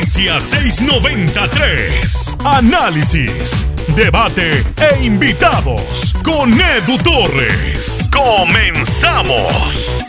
Noticias 693. Análisis, debate e invitados con Edu Torres. Comenzamos.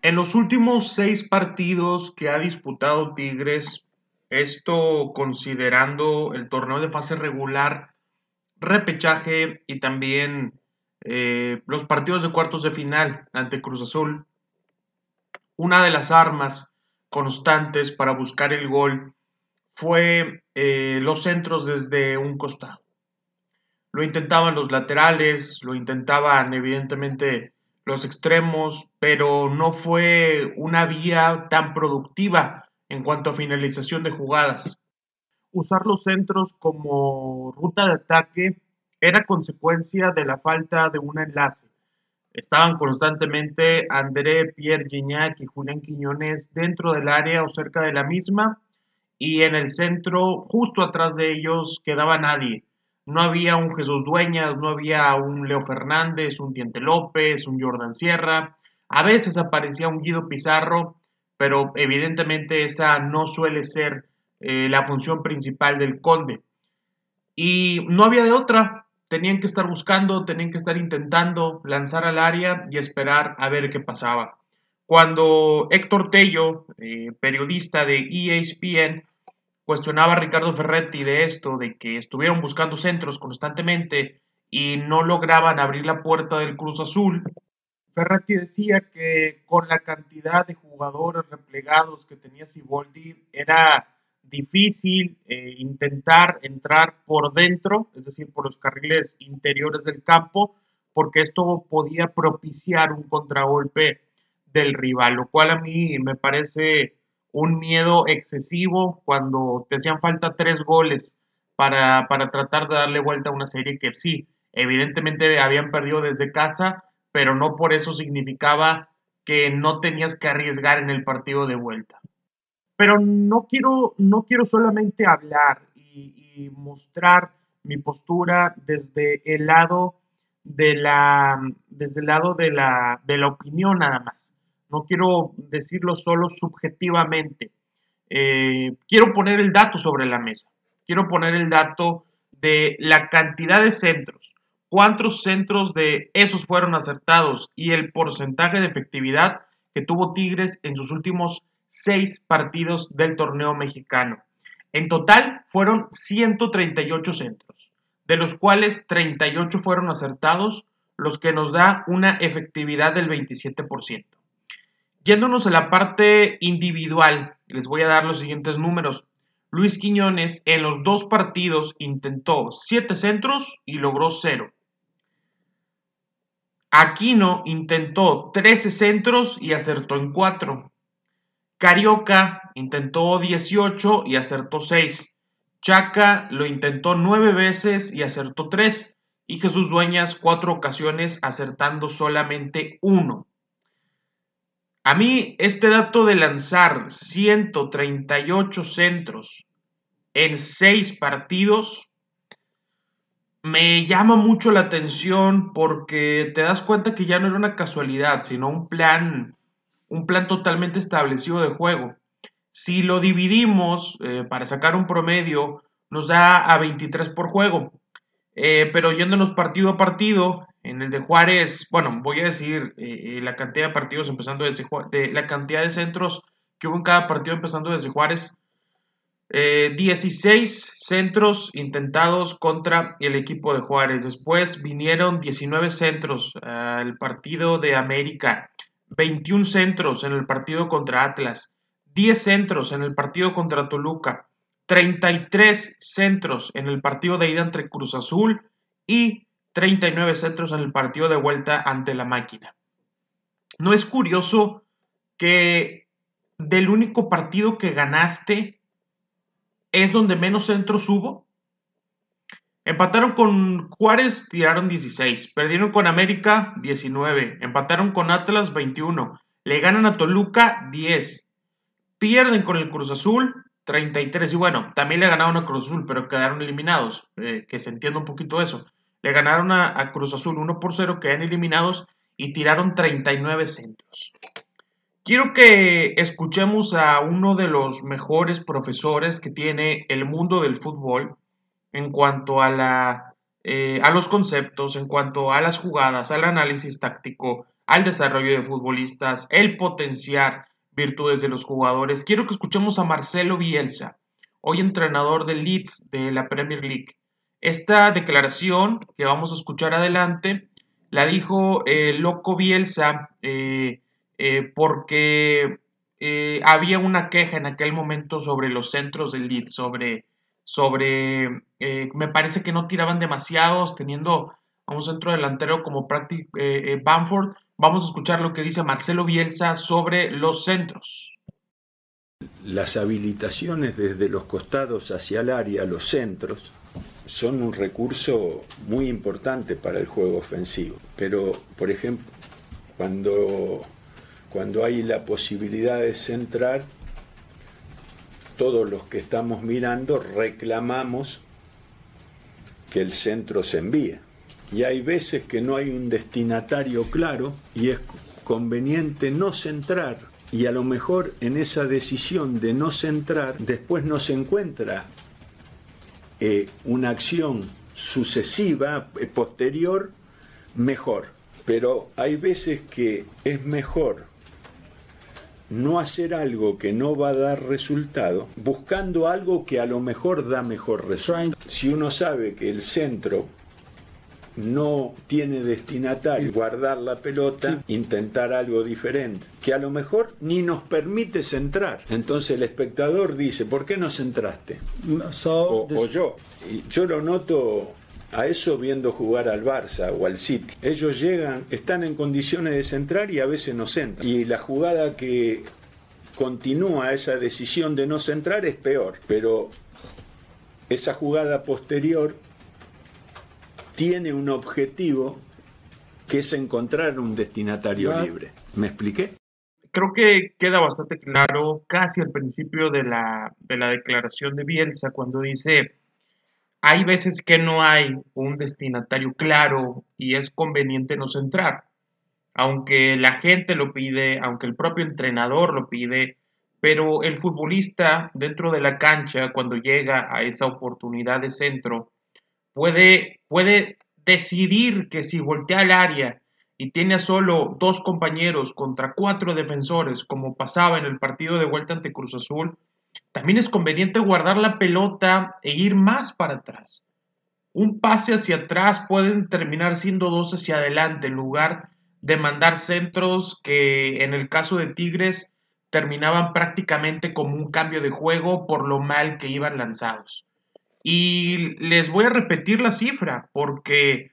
En los últimos seis partidos que ha disputado Tigres, esto considerando el torneo de fase regular, repechaje y también eh, los partidos de cuartos de final ante Cruz Azul, una de las armas constantes para buscar el gol fue eh, los centros desde un costado. Lo intentaban los laterales, lo intentaban evidentemente los extremos, pero no fue una vía tan productiva en cuanto a finalización de jugadas. Usar los centros como ruta de ataque era consecuencia de la falta de un enlace. Estaban constantemente André, Pierre Gignac y Julián Quiñones dentro del área o cerca de la misma y en el centro, justo atrás de ellos, quedaba nadie. No había un Jesús Dueñas, no había un Leo Fernández, un Diente López, un Jordan Sierra. A veces aparecía un Guido Pizarro, pero evidentemente esa no suele ser eh, la función principal del Conde. Y no había de otra. Tenían que estar buscando, tenían que estar intentando lanzar al área y esperar a ver qué pasaba. Cuando Héctor Tello, eh, periodista de ESPN, cuestionaba a Ricardo Ferretti de esto, de que estuvieron buscando centros constantemente y no lograban abrir la puerta del Cruz Azul, Ferretti decía que con la cantidad de jugadores replegados que tenía Siboldi era difícil eh, intentar entrar por dentro, es decir, por los carriles interiores del campo, porque esto podía propiciar un contragolpe del rival, lo cual a mí me parece un miedo excesivo cuando te hacían falta tres goles para, para tratar de darle vuelta a una serie que sí, evidentemente habían perdido desde casa, pero no por eso significaba que no tenías que arriesgar en el partido de vuelta. Pero no quiero, no quiero solamente hablar y, mostrar mi postura desde el lado de la, desde el lado de la, de la opinión nada más no quiero decirlo solo subjetivamente. Eh, quiero poner el dato sobre la mesa. Quiero poner el dato de la cantidad de centros, cuántos centros de esos fueron acertados y el porcentaje de efectividad que tuvo Tigres en sus últimos seis partidos del torneo mexicano. En total fueron 138 centros, de los cuales 38 fueron acertados, los que nos da una efectividad del 27%. Yéndonos a la parte individual, les voy a dar los siguientes números. Luis Quiñones en los dos partidos intentó 7 centros y logró 0. Aquino intentó 13 centros y acertó en 4. Carioca intentó 18 y acertó 6. Chaca lo intentó 9 veces y acertó 3. Y Jesús Dueñas 4 ocasiones acertando solamente 1. A mí este dato de lanzar 138 centros en 6 partidos me llama mucho la atención porque te das cuenta que ya no era una casualidad, sino un plan, un plan totalmente establecido de juego. Si lo dividimos eh, para sacar un promedio, nos da a 23 por juego. Eh, pero yéndonos partido a partido, en el de Juárez, bueno, voy a decir eh, la cantidad de partidos empezando desde de la cantidad de centros que hubo en cada partido empezando desde Juárez. 16 eh, centros intentados contra el equipo de Juárez. Después vinieron 19 centros al partido de América, 21 centros en el partido contra Atlas, 10 centros en el partido contra Toluca, 33 centros en el partido de ida entre Cruz Azul y 39 centros en el partido de vuelta ante la máquina. ¿No es curioso que del único partido que ganaste es donde menos centros hubo? Empataron con Juárez, tiraron 16. Perdieron con América, 19. Empataron con Atlas, 21. Le ganan a Toluca, 10. Pierden con el Cruz Azul, 33. Y bueno, también le ganaron a Cruz Azul, pero quedaron eliminados. Eh, que se entienda un poquito eso. Le ganaron a, Cruz Azul 1 por 0, quedan eliminados y tiraron 39 centros. quiero que escuchemos a uno de los mejores profesores que tiene el mundo del fútbol en cuanto a, la, eh, a los conceptos, en cuanto a las jugadas, al análisis táctico, al desarrollo de futbolistas, el potenciar virtudes de los jugadores. Quiero que escuchemos a Marcelo Bielsa, hoy entrenador del Leeds de la Premier League. Esta declaración que vamos a escuchar adelante la dijo el loco Bielsa eh, eh, porque eh, había una queja en aquel momento sobre los centros del Leeds, sobre, sobre me parece que no tiraban demasiados, teniendo a un centro delantero como Practic Bamford. Vamos a escuchar lo que dice Marcelo Bielsa sobre los centros. Las habilitaciones desde los costados hacia el área, los centros, son un recurso muy importante para el juego ofensivo. Pero, por ejemplo, cuando, cuando hay la posibilidad de centrar, todos los que estamos mirando reclamamos que el centro se envíe. Y hay veces que no hay un destinatario claro y es conveniente no centrar. Y a lo mejor en esa decisión de no centrar, después no se encuentra eh, una acción sucesiva, eh, posterior, mejor. Pero hay veces que es mejor no hacer algo que no va a dar resultado, buscando algo que a lo mejor da mejor resultado. Si uno sabe que el centro no tiene destinatario, guardar la pelota, intentar algo diferente, que a lo mejor ni nos permite centrar. Entonces el espectador dice, ¿por qué no centraste? o, yo. Y yo lo noto a eso viendo jugar al Barça o al City. Ellos llegan, están en condiciones de centrar y a veces no centran. Y la jugada que continúa esa decisión de no centrar es peor, pero esa jugada posterior tiene un objetivo que es encontrar un destinatario libre. ¿Me expliqué? Creo que queda bastante claro casi al principio de la, de la declaración de Bielsa cuando dice, hay veces que no hay un destinatario claro y es conveniente no centrar. Aunque la gente lo pide, aunque el propio entrenador lo pide, pero el futbolista dentro de la cancha, cuando llega a esa oportunidad de centro, puede, puede decidir que si voltea al área y tiene a solo dos compañeros contra cuatro defensores, como pasaba en el partido de vuelta ante Cruz Azul, también es conveniente guardar la pelota e ir más para atrás. Un pase hacia atrás pueden terminar siendo dos hacia adelante en lugar de mandar centros que en el caso de Tigres terminaban prácticamente como un cambio de juego por lo mal que iban lanzados. Y les voy a repetir la cifra porque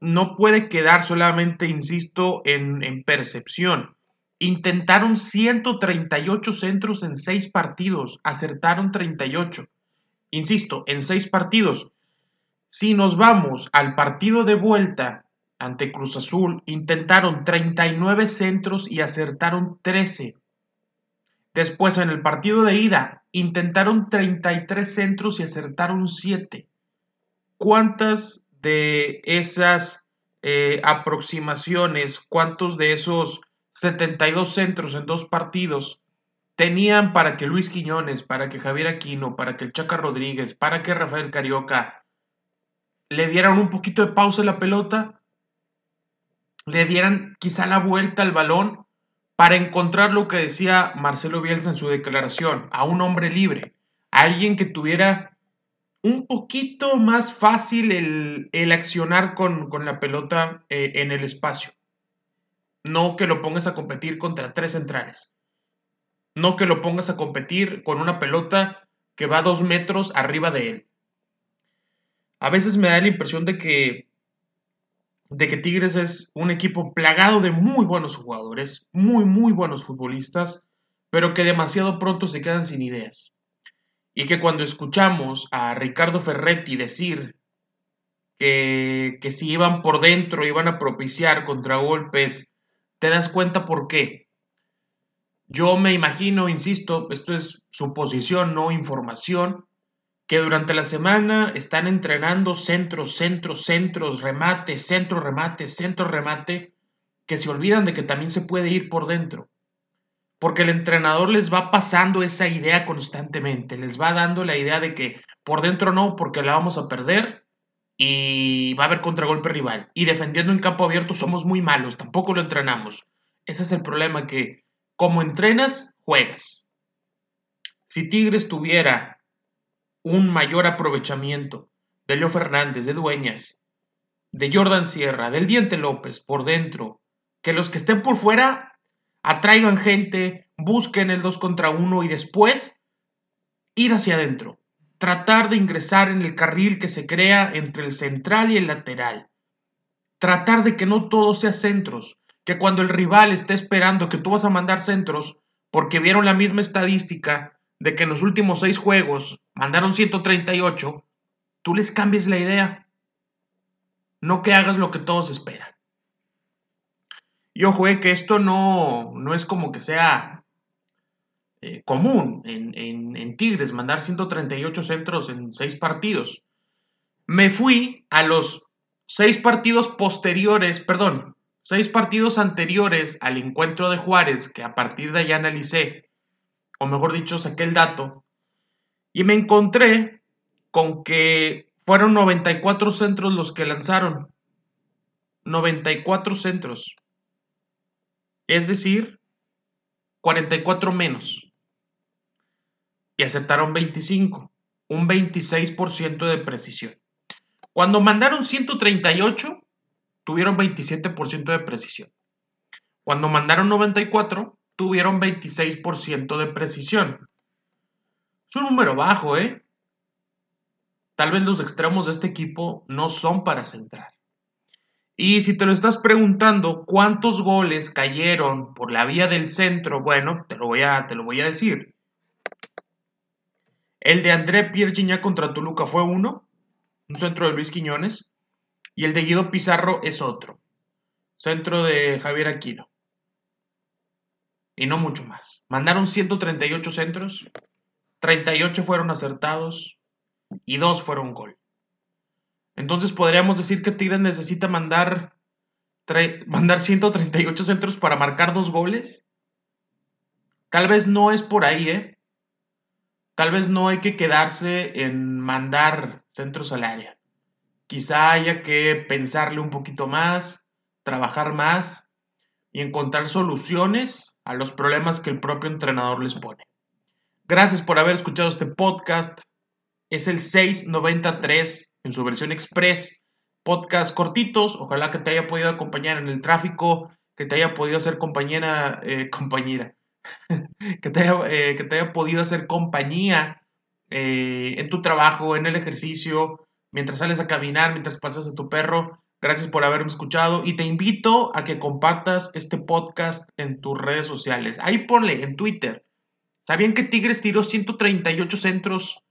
no puede quedar solamente, insisto, en, percepción. Intentaron 138 centros en 6 partidos, acertaron 38. Insisto, en 6 partidos. Si nos vamos al partido de vuelta ante Cruz Azul, intentaron 39 centros y acertaron 13. Después, en el partido de ida, intentaron 33 centros y acertaron 7. ¿Cuántas de esas eh, aproximaciones, cuántos de esos 72 centros en dos partidos tenían para que Luis Quiñones, para que Javier Aquino, para que el Chaca Rodríguez, para que Rafael Carioca le dieran un poquito de pausa a la pelota, le dieran quizá la vuelta al balón para encontrar lo que decía Marcelo Bielsa en su declaración, a un hombre libre, a alguien que tuviera un poquito más fácil el, accionar con, la pelota eh, en el espacio. No que lo pongas a competir contra tres centrales. No que lo pongas a competir con una pelota que va dos metros arriba de él. A veces me da la impresión de que de que Tigres es un equipo plagado de muy buenos jugadores, muy, muy buenos futbolistas, pero que demasiado pronto se quedan sin ideas. Y que cuando escuchamos a Ricardo Ferretti decir que, que si iban por dentro iban a propiciar contragolpes, te das cuenta por qué. Yo me imagino, insisto, esto es suposición, no información, que durante la semana están entrenando centros, centros, centros, remate, centro, remate, centro, remate, que se olvidan de que también se puede ir por dentro. porque el entrenador les va pasando esa idea constantemente, les va dando la idea de que por dentro no, porque la vamos a perder y va a haber contragolpe rival. Y defendiendo en campo abierto somos muy malos, tampoco lo entrenamos. Ese es el problema, que como entrenas, juegas. Si Tigres tuviera un mayor aprovechamiento de Leo Fernández, de Dueñas, de Jordan Sierra, del Diente López por dentro, que los que estén por fuera atraigan gente, busquen el 2 contra 1 y después ir hacia adentro. Tratar de ingresar en el carril que se crea entre el central y el lateral. Tratar de que no todo sea centros, que cuando el rival esté esperando que tú vas a mandar centros, porque vieron la misma estadística de que en los últimos seis juegos mandaron 138, tú les cambies la idea. No que hagas lo que todos esperan. Y ojo, eh, que esto no, no es como que sea eh, común en, en, Tigres mandar 138 centros en seis partidos. Me fui a los seis partidos posteriores, perdón, seis partidos anteriores al encuentro de Juárez, que a partir de allá analicé, o mejor dicho, saqué el dato, y me encontré con que fueron 94 centros los que lanzaron. 94 centros. Es decir, 44 menos. Y aceptaron 25, un 26% de precisión. Cuando mandaron 138, tuvieron 27% de precisión. Cuando mandaron 94, tuvieron 26% de precisión. Es un número bajo, ¿eh? Tal vez los extremos de este equipo no son para centrar. Y si te lo estás preguntando, ¿cuántos goles cayeron por la vía del centro? Bueno, te lo voy a, te lo voy a decir. El de André Pierre contra Toluca fue uno, un centro de Luis Quiñones, y el de Guido Pizarro es otro, centro de Javier Aquino. Y no mucho más. Mandaron 138 centros, 38 fueron acertados y dos fueron gol. Entonces podríamos decir que Tigres necesita mandar, mandar 138 centros para marcar dos goles. Tal vez no es por ahí, ¿eh? Tal vez no hay que quedarse en mandar centros al área. Quizá haya que pensarle un poquito más, trabajar más y encontrar soluciones a los problemas que el propio entrenador les pone. Gracias por haber escuchado este podcast. Es el 693 en su versión express, podcast cortitos, ojalá que te haya podido acompañar en el tráfico, que te haya podido hacer compañera, eh, compañera, que, te haya, eh, que te haya podido hacer compañía eh, en tu trabajo, en el ejercicio, mientras sales a caminar, mientras pasas a tu perro. Gracias por haberme escuchado y te invito a que compartas este podcast en tus redes sociales. Ahí ponle en Twitter. ¿Sabían que Tigres tiró 138 centros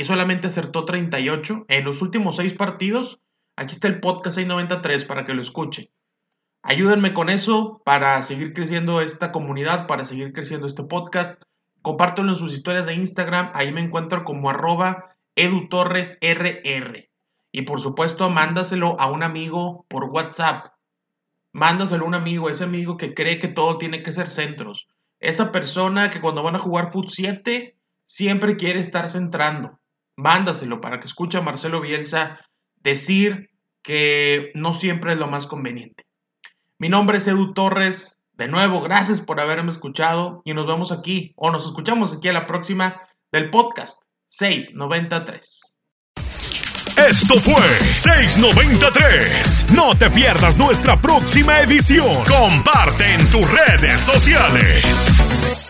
y solamente acertó 38 en los últimos seis partidos. Aquí está el podcast 693 para que lo escuche. Ayúdenme con eso para seguir creciendo esta comunidad, para seguir creciendo este podcast. Compártelo en sus historias de Instagram. Ahí me encuentro como arroba edutorresrr. Y por supuesto, mándaselo a un amigo por WhatsApp. Mándaselo a un amigo, ese amigo que cree que todo tiene que ser centros. Esa persona que cuando van a jugar Foot 7 siempre quiere estar centrando mándaselo para que escuche a Marcelo Bielsa decir que no siempre es lo más conveniente. Mi nombre es Edu Torres. De nuevo, gracias por haberme escuchado y nos vemos aquí o nos escuchamos aquí a la próxima del podcast 693. Esto fue 693. No te pierdas nuestra próxima edición. Comparte en tus redes sociales.